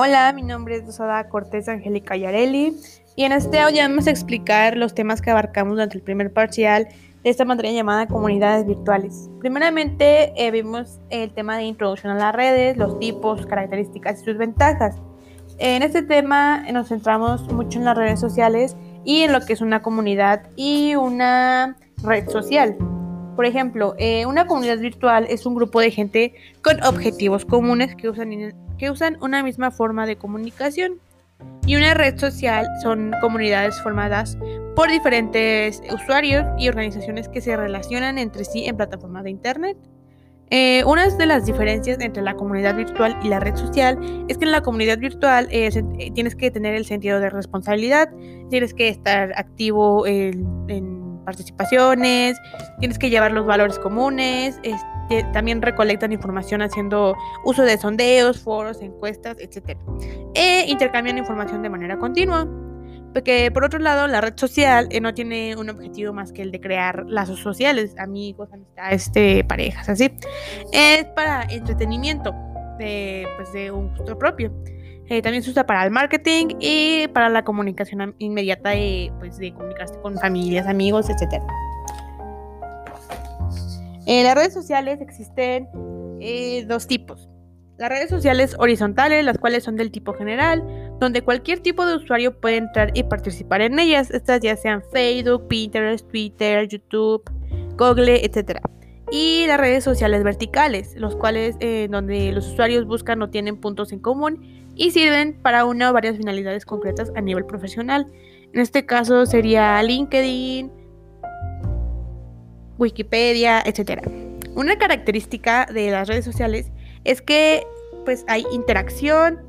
Hola, mi nombre es Dosada Cortés Angélica Yarelli y en este audio vamos a explicar los temas que abarcamos durante el primer parcial de esta materia llamada comunidades virtuales. Primeramente eh, vimos el tema de introducción a las redes, los tipos, características y sus ventajas. En este tema nos centramos mucho en las redes sociales y en lo que es una comunidad y una red social. Por ejemplo, eh, una comunidad virtual es un grupo de gente con objetivos comunes que usan, que usan una misma forma de comunicación. Y una red social son comunidades formadas por diferentes usuarios y organizaciones que se relacionan entre sí en plataformas de Internet. Eh, una de las diferencias entre la comunidad virtual y la red social es que en la comunidad virtual eh, tienes que tener el sentido de responsabilidad, tienes que estar activo en participaciones, tienes que llevar los valores comunes, este, también recolectan información haciendo uso de sondeos, foros, encuestas, etc. E intercambian información de manera continua. Porque por otro lado, la red social eh, no tiene un objetivo más que el de crear lazos sociales, amigos, amistades, este, parejas, así. Es para entretenimiento, de, pues, de un gusto propio. Eh, también se usa para el marketing y para la comunicación inmediata de, pues, de comunicarse con familias, amigos, etc. En las redes sociales existen eh, dos tipos. Las redes sociales horizontales, las cuales son del tipo general, donde cualquier tipo de usuario puede entrar y participar en ellas. Estas ya sean Facebook, Pinterest, Twitter, YouTube, Google, etc. Y las redes sociales verticales, los cuales eh, donde los usuarios buscan o tienen puntos en común y sirven para una o varias finalidades concretas a nivel profesional. En este caso sería LinkedIn, Wikipedia, etc. Una característica de las redes sociales es que pues hay interacción,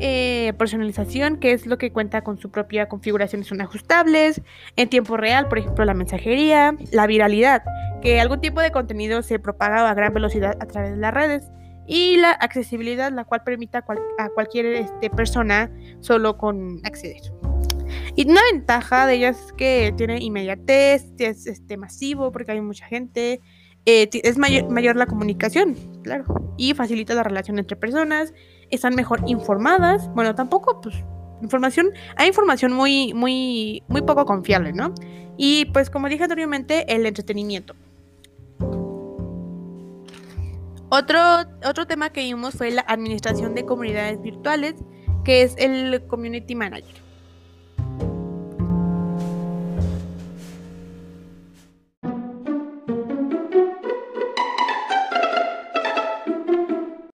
eh, personalización, que es lo que cuenta con su propia configuración, son ajustables, en tiempo real, por ejemplo, la mensajería, la viralidad, que algún tipo de contenido se propaga a gran velocidad a través de las redes y la accesibilidad, la cual permite a, cualquier este, persona solo con acceder. Y una ventaja de ellas es que tiene inmediatez, es este, masivo porque hay mucha gente, eh, es mayor, mayor, la comunicación, claro, y facilita la relación entre personas, están mejor informadas, bueno, tampoco, pues, información, hay información muy, muy, muy poco confiable, ¿no? Y pues como dije anteriormente, el entretenimiento. Otro, otro tema que vimos fue la administración de comunidades virtuales, que es el Community Manager.